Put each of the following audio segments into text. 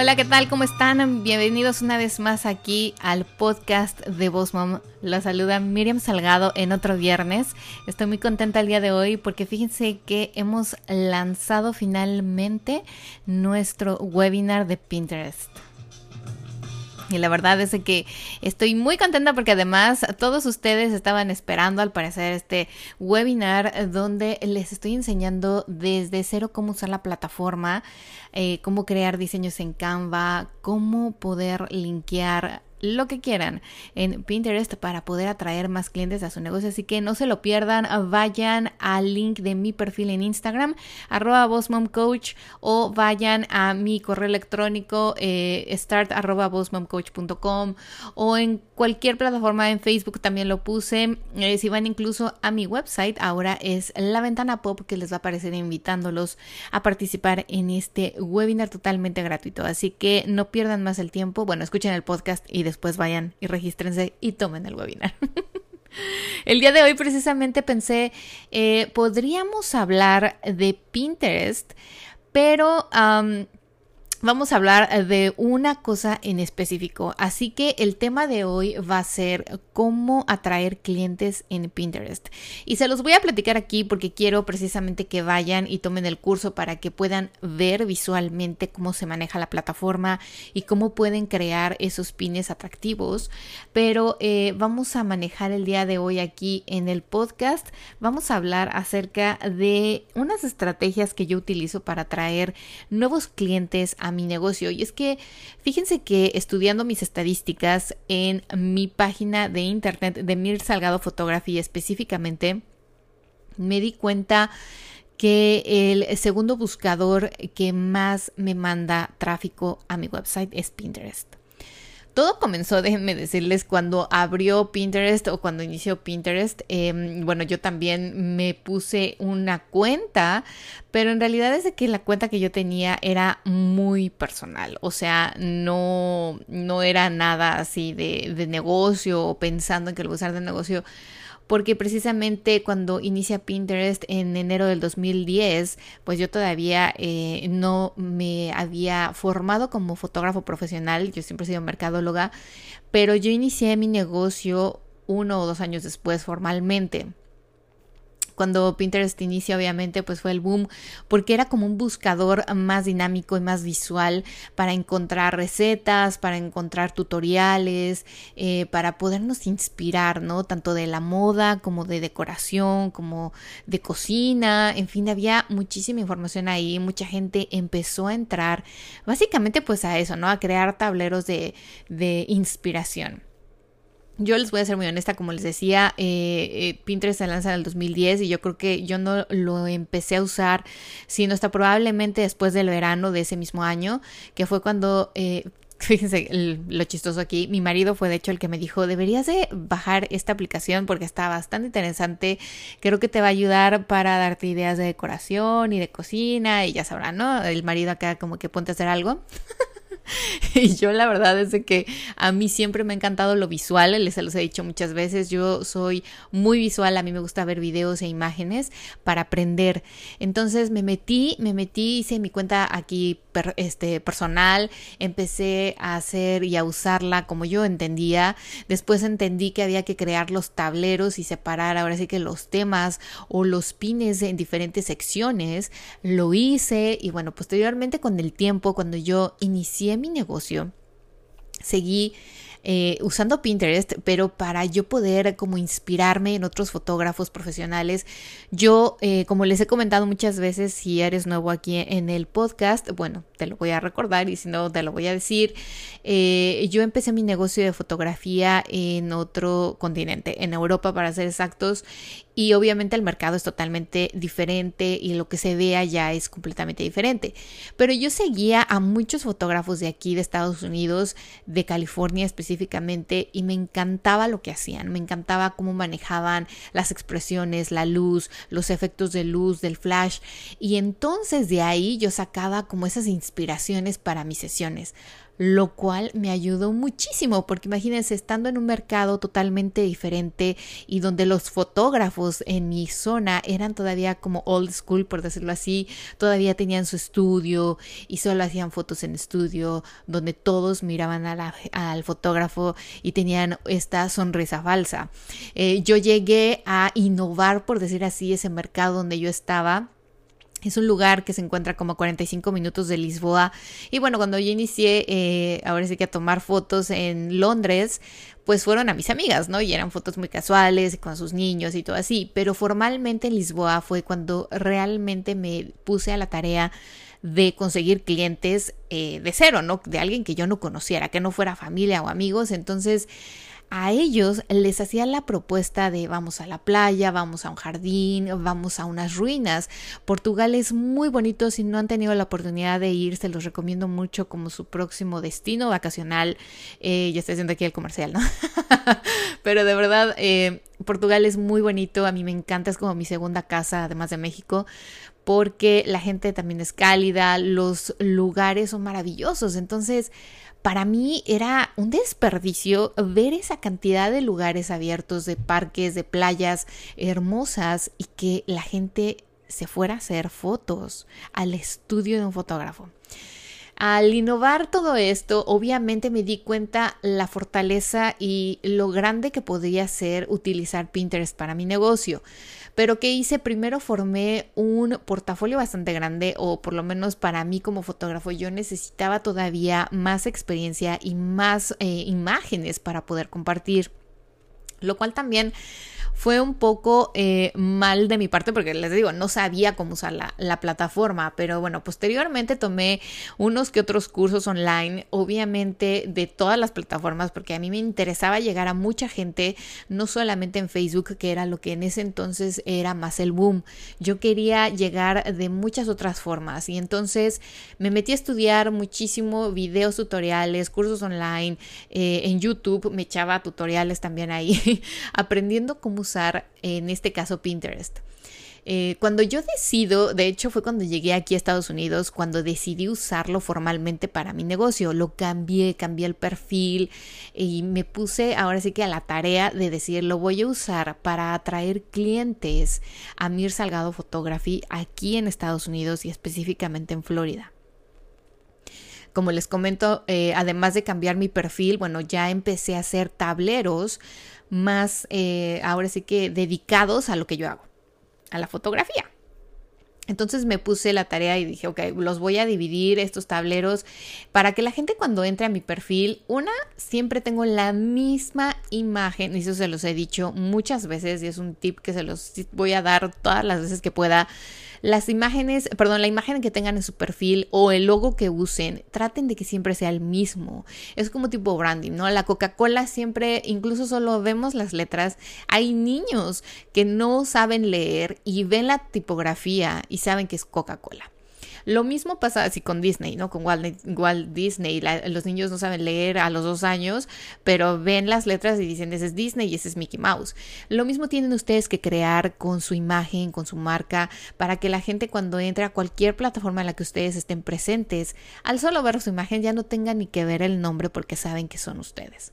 Hola, ¿qué tal? ¿Cómo están? Bienvenidos una vez más aquí al podcast de Boss Mom. La saluda Miriam Salgado en otro viernes. Estoy muy contenta el día de hoy porque fíjense que hemos lanzado finalmente nuestro webinar de Pinterest. Y la verdad es que estoy muy contenta porque además todos ustedes estaban esperando al parecer este webinar donde les estoy enseñando desde cero cómo usar la plataforma, eh, cómo crear diseños en Canva, cómo poder linkear lo que quieran en Pinterest para poder atraer más clientes a su negocio. Así que no se lo pierdan, vayan al link de mi perfil en Instagram, arroba bossmomcoach, o vayan a mi correo electrónico eh, start arroba o en cualquier plataforma en Facebook también lo puse. Eh, si van incluso a mi website, ahora es la ventana pop que les va a aparecer invitándolos a participar en este webinar totalmente gratuito. Así que no pierdan más el tiempo. Bueno, escuchen el podcast y después vayan y regístrense y tomen el webinar. El día de hoy precisamente pensé, eh, podríamos hablar de Pinterest, pero vamos a hablar de una cosa en específico. Así que el tema de hoy va a ser cómo atraer clientes en Pinterest. Y se los voy a platicar aquí porque quiero precisamente que vayan y tomen el curso para que puedan ver visualmente cómo se maneja la plataforma y cómo pueden crear esos pines atractivos. Pero eh, vamos a manejar el día de hoy aquí en el podcast. Vamos a hablar acerca de unas estrategias que yo utilizo para atraer nuevos clientes a mi negocio. Y es que fíjense que estudiando mis estadísticas en mi página de internet de Mir Salgado Photography específicamente, me di cuenta que el segundo buscador que más me manda tráfico a mi website es Pinterest. Todo comenzó, déjenme decirles, cuando abrió Pinterest o cuando inició Pinterest. Em, bueno, yo también me puse una cuenta, pero en realidad es que la cuenta que yo tenía era muy personal. O sea, no, no era nada así de, de negocio o pensando en que lo usar de negocio porque precisamente cuando inicia Pinterest en enero del 2010, pues yo todavía eh, no me había formado como fotógrafo profesional, yo siempre he sido mercadóloga, pero yo inicié mi negocio uno o dos años después formalmente cuando Pinterest inicia, obviamente, pues fue el boom, porque era como un buscador más dinámico y más visual para encontrar recetas, para encontrar tutoriales, eh, para podernos inspirar, ¿no? Tanto de la moda como de decoración, como de cocina, en fin, había muchísima información ahí, mucha gente empezó a entrar, básicamente pues a eso, ¿no? A crear tableros de, de inspiración. Yo les voy a ser muy honesta, como les decía, eh, eh, Pinterest se lanza en el 2010 y yo creo que yo no lo empecé a usar, sino hasta probablemente después del verano de ese mismo año, que fue cuando eh, fíjense lo chistoso aquí, mi marido fue de hecho el que me dijo, deberías de bajar esta aplicación porque está bastante interesante, creo que te va a ayudar para darte ideas de decoración y de cocina y ya sabrán, ¿no? El marido acá como que ponte a hacer algo. y yo la verdad es que a mí siempre me ha encantado lo visual, les los he dicho muchas veces, yo soy muy visual, a mí me gusta ver videos e imágenes para aprender. Entonces me metí, me metí, hice mi cuenta aquí este, personal, empecé a hacer y a usarla como yo entendía. Después entendí que había que crear los tableros y separar ahora sí que los temas o los pines en diferentes secciones. Lo hice y bueno, posteriormente con el tiempo, cuando yo inicié mi negocio, seguí eh, usando Pinterest, pero para yo poder como inspirarme en otros fotógrafos profesionales. Yo, eh, como les he comentado muchas veces, si eres nuevo aquí en el podcast, bueno, te lo voy a recordar y si no, te lo voy a decir. Eh, yo empecé mi negocio de fotografía en otro continente, en Europa para ser exactos, y obviamente el mercado es totalmente diferente y lo que se ve allá es completamente diferente. Pero yo seguía a muchos fotógrafos de aquí, de Estados Unidos, de California específicamente, y me encantaba lo que hacían, me encantaba cómo manejaban las expresiones, la luz, los efectos de luz, del flash, y entonces de ahí yo sacaba como esas inspiraciones para mis sesiones lo cual me ayudó muchísimo porque imagínense estando en un mercado totalmente diferente y donde los fotógrafos en mi zona eran todavía como old school por decirlo así, todavía tenían su estudio y solo hacían fotos en estudio donde todos miraban al fotógrafo y tenían esta sonrisa falsa. Eh, yo llegué a innovar por decir así ese mercado donde yo estaba es un lugar que se encuentra como a 45 minutos de Lisboa. Y bueno, cuando yo inicié, eh, ahora sí que a tomar fotos en Londres, pues fueron a mis amigas, ¿no? Y eran fotos muy casuales, con sus niños y todo así. Pero formalmente en Lisboa fue cuando realmente me puse a la tarea de conseguir clientes eh, de cero, ¿no? De alguien que yo no conociera, que no fuera familia o amigos. Entonces a ellos les hacía la propuesta de vamos a la playa, vamos a un jardín, vamos a unas ruinas. Portugal es muy bonito, si no han tenido la oportunidad de ir, se los recomiendo mucho como su próximo destino vacacional. Eh, ya estoy haciendo aquí el comercial, ¿no? Pero de verdad, eh, Portugal es muy bonito, a mí me encanta, es como mi segunda casa, además de México porque la gente también es cálida, los lugares son maravillosos, entonces para mí era un desperdicio ver esa cantidad de lugares abiertos, de parques, de playas hermosas y que la gente se fuera a hacer fotos al estudio de un fotógrafo. Al innovar todo esto, obviamente me di cuenta la fortaleza y lo grande que podría ser utilizar Pinterest para mi negocio. Pero ¿qué hice? Primero formé un portafolio bastante grande o por lo menos para mí como fotógrafo yo necesitaba todavía más experiencia y más eh, imágenes para poder compartir. Lo cual también fue un poco eh, mal de mi parte porque les digo, no sabía cómo usar la, plataforma, pero bueno, posteriormente tomé unos que otros cursos online, obviamente de todas las plataformas, porque a mí me interesaba llegar a mucha gente, no solamente en Facebook, que era lo que en ese entonces era más el boom. Yo quería llegar de muchas otras formas y entonces me metí a estudiar muchísimo videos tutoriales, cursos online, eh, en YouTube me echaba tutoriales también ahí, aprendiendo cómo usar en este caso Pinterest. Eh, cuando yo decido, de hecho fue cuando llegué aquí a Estados Unidos, cuando decidí usarlo formalmente para mi negocio, lo cambié, cambié el perfil y me puse ahora sí que a la tarea de decir, lo voy a usar para atraer clientes a Mir Salgado Photography aquí en Estados Unidos y específicamente en Florida. Como les comento, eh, además de cambiar mi perfil, bueno, ya empecé a hacer tableros más, eh, ahora sí que dedicados a lo que yo hago, a la fotografía. Entonces me puse la tarea y dije, ok, los voy a dividir estos tableros para que la gente cuando entre a mi perfil, una, siempre tengo la misma imagen, y eso se los he dicho muchas veces y es un tip que se los voy a dar todas las veces que pueda las imágenes, perdón, la imagen que tengan en su perfil o el logo que usen, traten de que siempre sea el mismo. Es como tipo branding, ¿no? La Coca-Cola siempre, incluso solo vemos las letras. Hay niños que no saben leer y ven la tipografía y saben que es Coca-Cola. Lo mismo pasa así con Disney, ¿no? Con Walt, Disney. los niños no saben leer a los dos años, pero ven las letras y dicen, ese es Disney y ese es Mickey Mouse. Lo mismo tienen ustedes que crear con su imagen, con su marca, para que la gente cuando entre a cualquier plataforma en la que ustedes estén presentes, al solo ver su imagen ya no tenga ni que ver el nombre porque saben que son ustedes.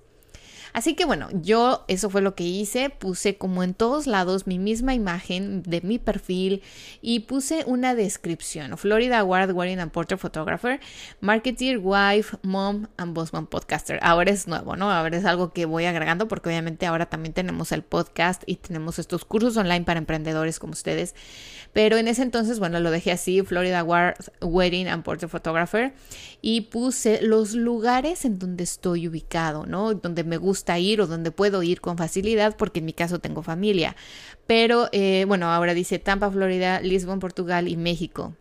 Así que bueno, yo eso fue lo que hice, puse como en todos lados mi misma imagen de mi perfil y puse una descripción, Florida Award Wedding and Portrait Photographer, Marketeer, Wife, Mom and Bossman Podcaster. Ahora es nuevo, ¿no? Ahora es algo que voy agregando porque obviamente ahora también tenemos el podcast y tenemos estos cursos online para emprendedores como ustedes. Pero en ese entonces, bueno, lo dejé así, Florida Award Wedding and Portrait Photographer y puse los lugares en donde estoy ubicado, ¿no? Donde me gusta ir o donde puedo ir con facilidad porque en mi caso tengo familia. Pero eh, bueno, ahora dice Tampa, Florida, Lisbon, Portugal y México.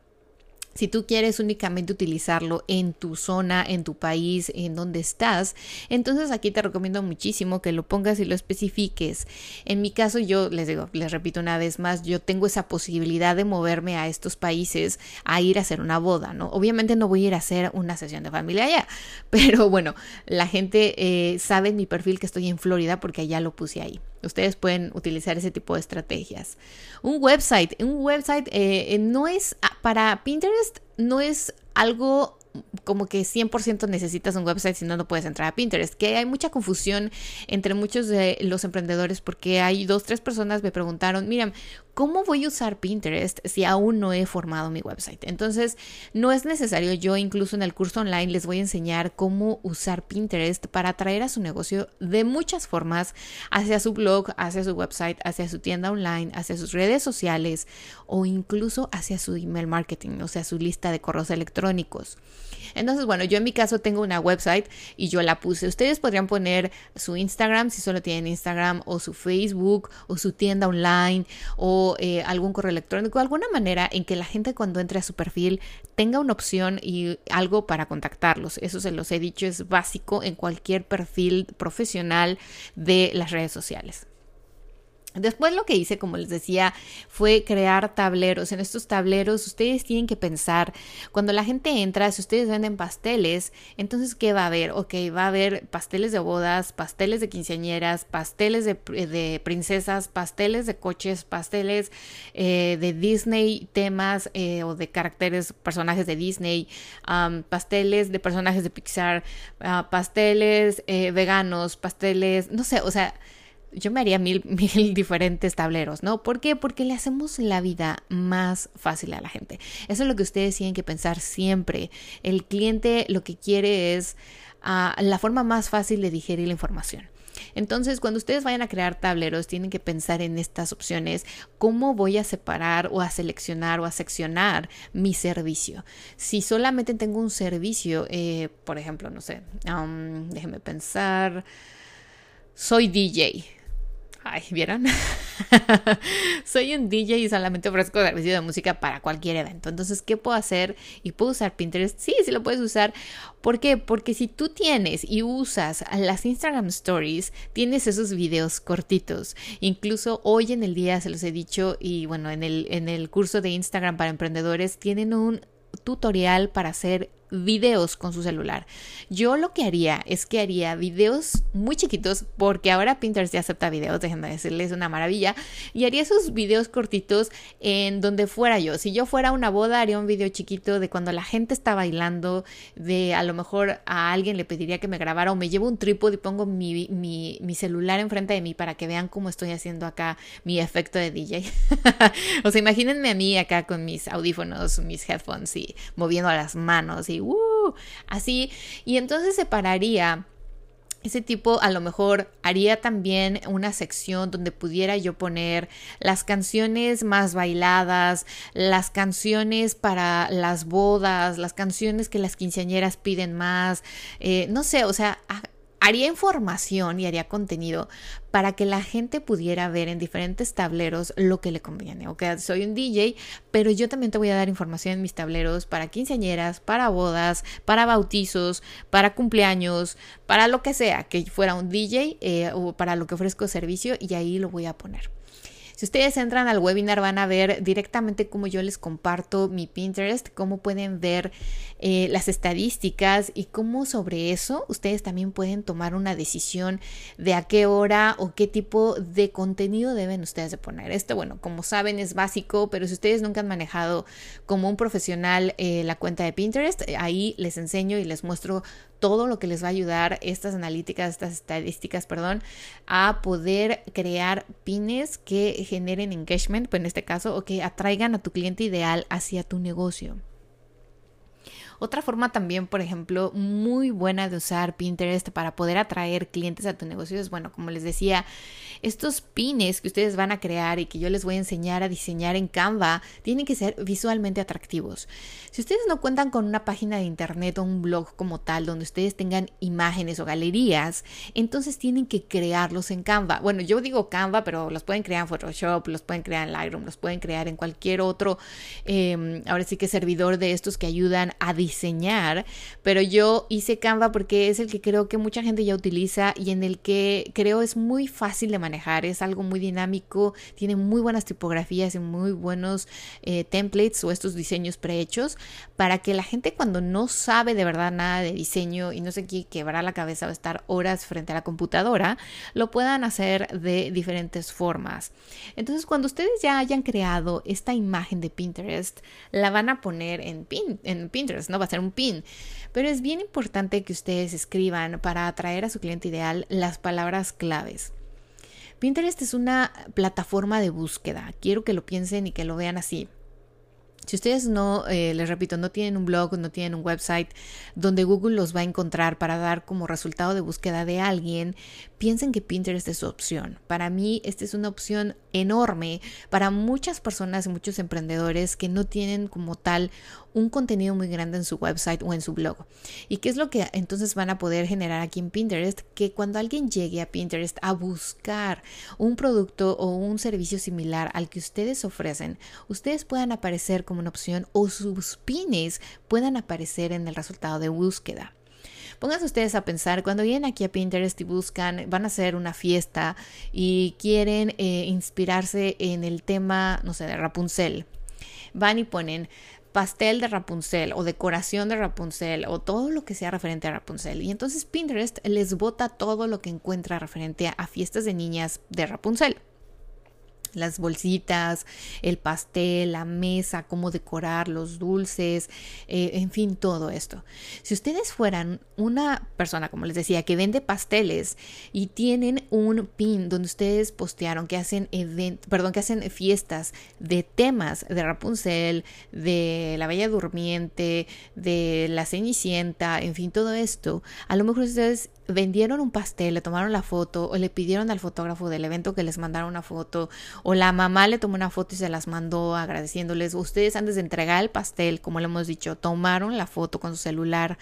Si tú quieres únicamente utilizarlo en tu zona, en tu país, en donde estás, entonces aquí te recomiendo muchísimo que lo pongas y lo especifiques. En mi caso, yo les digo, les repito una vez más, yo tengo esa posibilidad de moverme a estos países a ir a hacer una boda, ¿no? Obviamente no voy a ir a hacer una sesión de familia allá, pero bueno, la gente eh, sabe en mi perfil que estoy en Florida porque allá lo puse ahí. Ustedes pueden utilizar ese tipo de estrategias. Un website, un website eh, no es ah, para Pinterest, no es algo como que 100% necesitas un website si no, no puedes entrar a Pinterest. Que hay mucha confusión entre muchos de los emprendedores porque hay dos, tres personas me preguntaron, miren, ¿cómo voy a usar Pinterest si aún no he formado mi website? Entonces, no es necesario, yo incluso en el curso online les voy a enseñar cómo usar Pinterest para atraer a su negocio de muchas formas hacia su blog, hacia su website, hacia su tienda online, hacia sus redes sociales o incluso hacia su email marketing, o sea, su lista de correos electrónicos. Entonces, bueno, yo en mi caso tengo una website y yo la puse. Ustedes podrían poner su Instagram si solo tienen Instagram o su Facebook o su tienda online o eh, algún correo electrónico, alguna manera en que la gente cuando entre a su perfil tenga una opción y algo para contactarlos. Eso se los he dicho, es básico en cualquier perfil profesional de las redes sociales. Después lo que hice, como les decía, fue crear tableros. En estos tableros ustedes tienen que pensar, cuando la gente entra, si ustedes venden pasteles, entonces ¿qué va a haber? Ok, va a haber pasteles de bodas, pasteles de quinceañeras, pasteles de, princesas, pasteles de coches, pasteles eh, de Disney, temas eh, o de caracteres, personajes de Disney, pasteles de personajes de Pixar, ah, pasteles eh, veganos, pasteles, no sé, o sea yo me haría mil, mil diferentes tableros, ¿no? ¿Por qué? Porque le hacemos la vida más fácil a la gente. Eso es lo que ustedes tienen que pensar siempre. El cliente lo que quiere es ah, la forma más fácil de digerir la información. Entonces, cuando ustedes vayan a crear tableros, tienen que pensar en estas opciones. ¿Cómo voy a separar o a seleccionar o a seccionar mi servicio? Si solamente tengo un servicio, eh, por ejemplo, no sé, um, déjenme pensar, soy DJ. Ay, ¿vieron? Soy un DJ y solamente ofrezco servicio de música para cualquier evento. Entonces, ¿qué puedo hacer? ¿Y puedo usar Pinterest? Sí, sí lo puedes usar. ¿Por qué? Porque si tú tienes y usas las Instagram Stories, tienes esos videos cortitos. Incluso hoy en el día se los he dicho y bueno, en el, en el curso de Instagram para emprendedores tienen un tutorial para hacer videos con su celular. Yo lo que haría es que haría videos muy chiquitos, porque ahora Pinterest ya acepta videos, déjenme decirles, una maravilla, y haría esos videos cortitos en donde fuera yo. Si yo fuera a una boda, haría un video chiquito de cuando la gente está bailando, de a lo mejor a alguien le pediría que me grabara o me llevo un trípode y pongo mi, mi, mi celular enfrente de mí para que vean cómo estoy haciendo acá mi efecto de DJ. o sea, imagínense a mí acá con mis audífonos, mis headphones y moviendo las manos y uh, así. Y entonces separaría ese tipo a lo mejor haría también una sección donde pudiera yo poner las canciones más bailadas, las canciones para las bodas, las canciones que las quinceañeras piden más, eh, no sé, o sea, haría información y haría contenido para que la gente pudiera ver en diferentes tableros lo que le conviene. Ok, soy un DJ, pero yo también te voy a dar información en mis tableros para quinceañeras, para bodas, para bautizos, para cumpleaños, para lo que sea, que fuera un DJ eh, o para lo que ofrezco servicio y ahí lo voy a poner. Si ustedes entran al webinar van a ver directamente cómo yo les comparto mi Pinterest, cómo pueden ver eh, las estadísticas y cómo sobre eso ustedes también pueden tomar una decisión de a qué hora o qué tipo de contenido deben ustedes de poner. Esto, bueno, como saben es básico, pero si ustedes nunca han manejado como un profesional eh, la cuenta de Pinterest, ahí les enseño y les muestro todo lo que les va a ayudar estas analíticas, estas estadísticas, perdón, a poder crear pines que generen engagement, pues en este caso, o que atraigan a tu cliente ideal hacia tu negocio. Otra forma también, por ejemplo, muy buena de usar Pinterest para poder atraer clientes a tu negocio es, bueno, como les decía, estos pines que ustedes van a crear y que yo les voy a enseñar a diseñar en Canva tienen que ser visualmente atractivos. Si ustedes no cuentan con una página de internet o un blog como tal donde ustedes tengan imágenes o galerías, entonces tienen que crearlos en Canva. Bueno, yo digo Canva, pero los pueden crear en Photoshop, los pueden crear en Lightroom, los pueden crear en cualquier otro, em, ahora sí que servidor de estos que ayudan a diseñar, pero yo hice Canva porque es el que creo que mucha gente ya utiliza y en el que creo es muy fácil de manejar, es algo muy dinámico, tiene muy buenas tipografías y muy buenos eh, templates o estos diseños prehechos para que la gente cuando no sabe de verdad nada de diseño y no se quiere quebrar la cabeza o estar horas frente a la computadora, lo puedan hacer de diferentes formas. Entonces, cuando ustedes ya hayan creado esta imagen de Pinterest, la van a poner en, pin, en Pinterest, va a ser un pin. Pero es bien importante que ustedes escriban para atraer a su cliente ideal las palabras claves. Pinterest es una plataforma de búsqueda. Quiero que lo piensen y que lo vean así. Si ustedes no, eh, les repito, no tienen un blog, no tienen un website donde Google los va a encontrar para dar como resultado de búsqueda de alguien, piensen que Pinterest es su opción. Para mí, esta es una opción enorme para muchas personas y muchos emprendedores que no tienen como tal un contenido muy grande en su website o en su blog. ¿Y qué es lo que entonces van a poder generar aquí en Pinterest? Que cuando alguien llegue a Pinterest a buscar un producto o un servicio similar al que ustedes ofrecen, ustedes puedan aparecer como una opción o sus pines puedan aparecer en el resultado de búsqueda. Pónganse ustedes a pensar, cuando vienen aquí a Pinterest y buscan, van a hacer una fiesta y quieren eh, inspirarse en el tema, no sé, de Rapunzel. Van y ponen pastel de Rapunzel o decoración de Rapunzel o todo lo que sea referente a Rapunzel. Y entonces Pinterest les bota todo lo que encuentra referente a fiestas de niñas de Rapunzel las bolsitas, el pastel, la mesa, cómo decorar, los dulces, eh, en fin, todo esto. Si ustedes fueran una persona, como les decía, que vende pasteles y tienen un pin donde ustedes postearon que hacen perdón, que hacen fiestas de temas de Rapunzel, de la Bella Durmiente, de la Cenicienta, en fin, todo esto, a lo mejor ustedes vendieron un pastel, le tomaron la foto o le pidieron al fotógrafo del evento que les mandara una foto o la mamá le tomó una foto y se las mandó agradeciéndoles. Ustedes antes de entregar el pastel, como le hemos dicho, tomaron la foto con su celular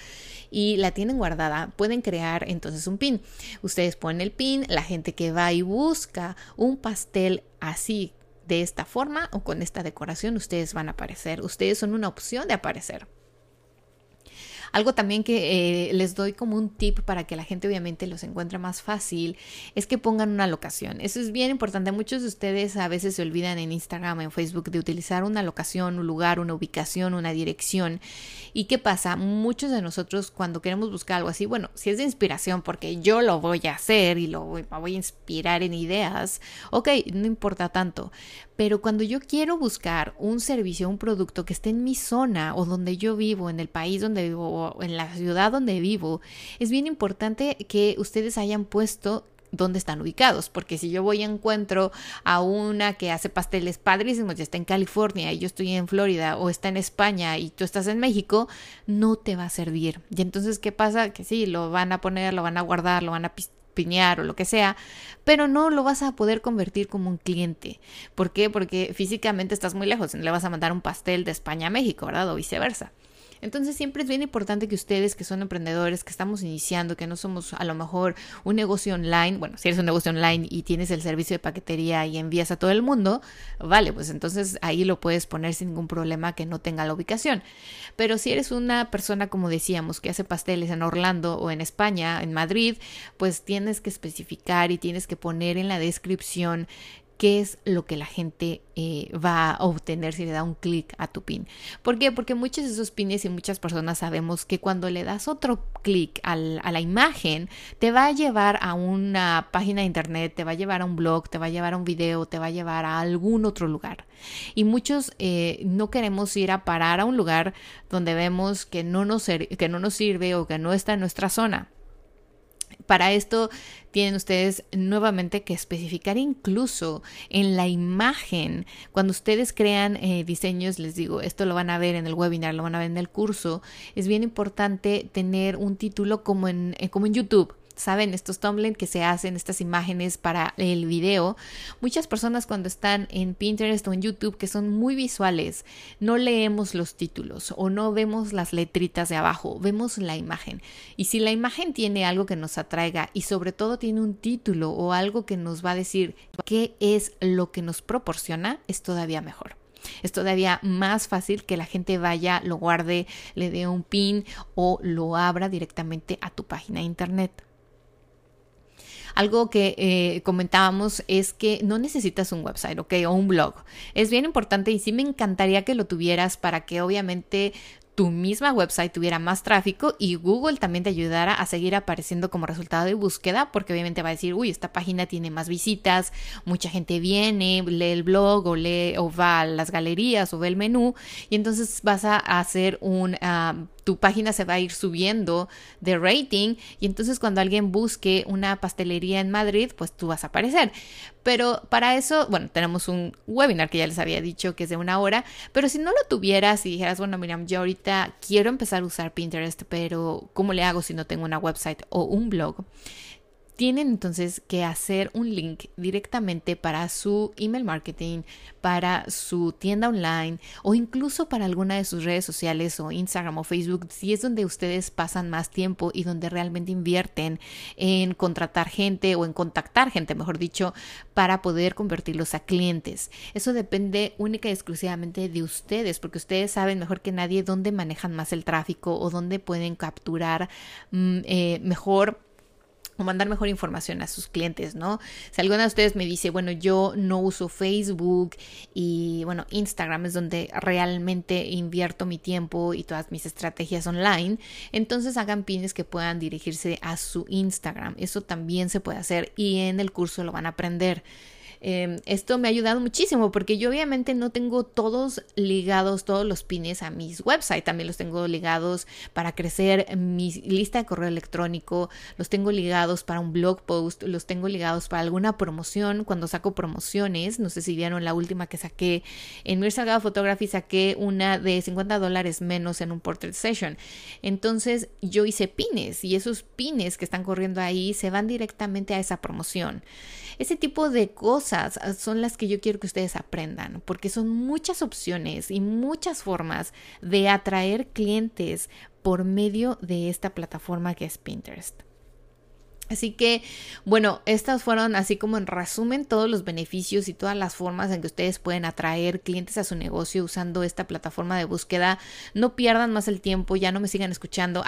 y la tienen guardada. Pueden crear entonces un pin. Ustedes ponen el pin, la gente que va y busca un pastel así de esta forma o con esta decoración, ustedes van a aparecer. Ustedes son una opción de aparecer. Algo también que eh, les doy como un tip para que la gente obviamente los encuentre más fácil es que pongan una locación. Eso es bien importante. Muchos de ustedes a veces se olvidan en Instagram en Facebook de utilizar una locación, un lugar, una ubicación, una dirección. ¿Y qué pasa? Muchos de nosotros cuando queremos buscar algo así, bueno, si es de inspiración porque yo lo voy a hacer y lo voy, me voy a inspirar en ideas, ok, no importa tanto. Pero cuando yo quiero buscar un servicio, un producto que esté en mi zona o donde yo vivo, en el país donde vivo o en la ciudad donde vivo, es bien importante que ustedes hayan puesto dónde están ubicados, porque si yo voy y encuentro a una que hace pasteles padrísimos y está en California y yo estoy en Florida o está en España y tú estás en México, no te va a servir. Y entonces, ¿qué pasa? Que sí, lo van a poner, lo van a guardar, lo van a piñar o lo que sea, pero no lo vas a poder convertir como un cliente. ¿Por qué? Porque físicamente estás muy lejos, le vas a mandar un pastel de España a México, ¿verdad? O viceversa. Entonces siempre es bien importante que ustedes que son emprendedores, que estamos iniciando, que no somos a lo mejor un negocio online, bueno, si eres un negocio online y tienes el servicio de paquetería y envías a todo el mundo, vale, pues entonces ahí lo puedes poner sin ningún problema que no tenga la ubicación. Pero si eres una persona, como decíamos, que hace pasteles en Orlando o en España, en Madrid, pues tienes que especificar y tienes que poner en la descripción qué es lo que la gente eh, va a obtener si le da un clic a tu pin. ¿Por qué? Porque muchos de esos pines y muchas personas sabemos que cuando le das otro clic a la imagen, te va a llevar a una página de internet, te va a llevar a un blog, te va a llevar a un video, te va a llevar a algún otro lugar. Y muchos eh, no queremos ir a parar a un lugar donde vemos que no nos, que no nos sirve o que no está en nuestra zona. Para esto tienen ustedes nuevamente que especificar incluso en la imagen. Cuando ustedes crean eh, diseños, les digo, esto lo van a ver en el webinar, lo van a ver en el curso, es bien importante tener un título como en, eh, como en YouTube. Saben, estos thumbnails que se hacen, estas imágenes para el video, muchas personas cuando están en Pinterest o en YouTube que son muy visuales, no leemos los títulos o no vemos las letritas de abajo, vemos la imagen. Y si la imagen tiene algo que nos atraiga y sobre todo tiene un título o algo que nos va a decir qué es lo que nos proporciona, es todavía mejor. Es todavía más fácil que la gente vaya, lo guarde, le dé un pin o lo abra directamente a tu página de internet. Algo que eh, comentábamos es que no necesitas un website, ¿ok? O un blog. Es bien importante y sí me encantaría que lo tuvieras para que obviamente tu misma website tuviera más tráfico y Google también te ayudara a seguir apareciendo como resultado de búsqueda porque obviamente va a decir, uy, esta página tiene más visitas, mucha gente viene, lee el blog o lee o va a las galerías o ve el menú y entonces vas a hacer un ah, tu página se va a ir subiendo de rating y entonces cuando alguien busque una pastelería en Madrid, pues tú vas a aparecer. Pero para eso, bueno, tenemos un webinar que ya les había dicho que es de una hora, pero si no lo tuvieras y dijeras, bueno, Miriam, yo ahorita quiero empezar a usar Pinterest, pero ¿cómo le hago si no tengo una website o un blog? Tienen entonces que hacer un link directamente para su email marketing, para su tienda online o incluso para alguna de sus redes sociales o Instagram o Facebook, si es donde ustedes pasan más tiempo y donde realmente invierten en contratar gente o en contactar gente, mejor dicho, para poder convertirlos a clientes. Eso depende única y exclusivamente de ustedes, porque ustedes saben mejor que nadie dónde manejan más el tráfico o dónde pueden capturar mm, eh, mejor o mandar mejor información a sus clientes, ¿no? Si alguna de ustedes me dice, bueno, yo no uso Facebook y bueno, Instagram es donde realmente invierto mi tiempo y todas mis estrategias online, entonces hagan pines que puedan dirigirse a su Instagram. Eso también se puede hacer y en el curso lo van a aprender. Em, esto me ha ayudado muchísimo porque yo obviamente no tengo todos ligados, todos los pines a mis websites, también los tengo ligados para crecer mi lista de correo electrónico, los tengo ligados para un blog post, los tengo ligados para alguna promoción, cuando saco promociones, no sé si vieron la última que saqué en Mir Salgado Photography, saqué una de 50 dólares menos en un portrait session. Entonces yo hice pines y esos pines que están corriendo ahí se van directamente a esa promoción. Ese tipo de cosas ah, son las que yo quiero que ustedes aprendan, porque son muchas opciones y muchas formas de atraer clientes por medio de esta plataforma que es Pinterest. Así que, bueno, estas fueron así como en resumen todos los beneficios y todas las formas en que ustedes pueden atraer clientes a su negocio usando esta plataforma de búsqueda. No pierdan más el tiempo, ya no me sigan escuchando.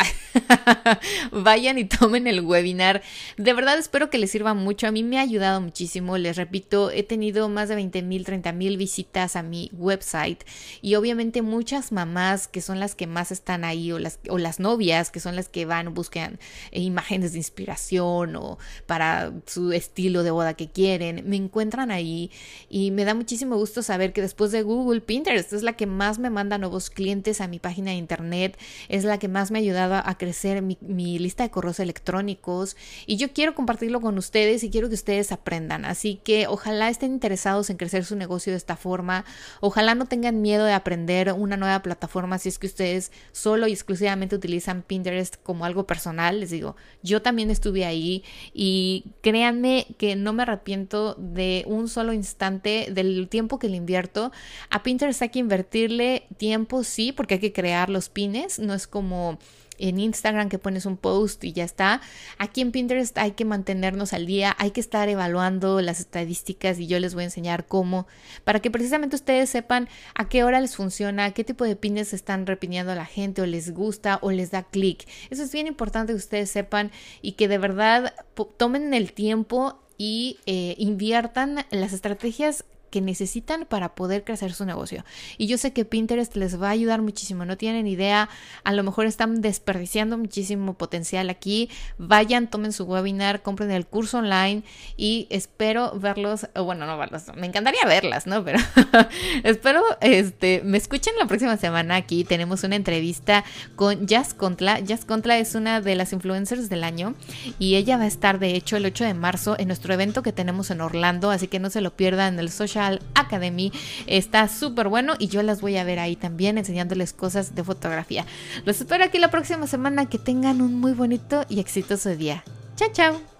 Vayan y tomen el webinar. De verdad espero que les sirva mucho. A mí me ha ayudado muchísimo. Les repito, he tenido más de 20 mil, 30 mil visitas a mi website y obviamente muchas mamás que son las que más están ahí o las, o las novias que son las que van, buscan imágenes de inspiración o para su estilo de boda que quieren, me encuentran ahí y me da muchísimo gusto saber que después de Google, Pinterest es la que más me manda nuevos clientes a mi página de internet, es la que más me ha ayudado a crecer mi, mi lista de correos electrónicos y yo quiero compartirlo con ustedes y quiero que ustedes aprendan. Así que ojalá estén interesados en crecer su negocio de esta forma, ojalá no tengan miedo de aprender una nueva plataforma si es que ustedes solo y exclusivamente utilizan Pinterest como algo personal. Les digo, yo también estuve ahí y créanme que no me arrepiento de un solo instante del tiempo que le invierto. A Pinterest hay que invertirle tiempo, sí, porque hay que crear los pines, no es como en Instagram que pones un post y ya está. Aquí en Pinterest hay que mantenernos al día, hay que estar evaluando las estadísticas y yo les voy a enseñar cómo, para que precisamente ustedes sepan a qué hora les funciona, qué tipo de pines están repitiendo a la gente o les gusta o les da clic. Eso es bien importante que ustedes sepan y que de verdad tomen el tiempo y eh, inviertan las estrategias que necesitan para poder crecer su negocio. Y yo sé que Pinterest les va a ayudar muchísimo, no tienen idea, a lo mejor están desperdiciando muchísimo potencial aquí. Vayan, tomen su webinar, compren el curso online y espero verlos, bueno, no verlos, me encantaría verlas, ¿no? Pero espero este me escuchen la próxima semana aquí. Tenemos una entrevista con Jazz Contla. Jazz Contla es una de las influencers del año y ella va a estar de hecho el 8 de marzo en nuestro evento que tenemos en Orlando, así que no se lo pierdan en el social Academy. Está súper bueno y yo las voy a ver ahí también enseñándoles cosas de fotografía. Los espero aquí la próxima semana. Que tengan un muy bonito y exitoso día. Chao, chao.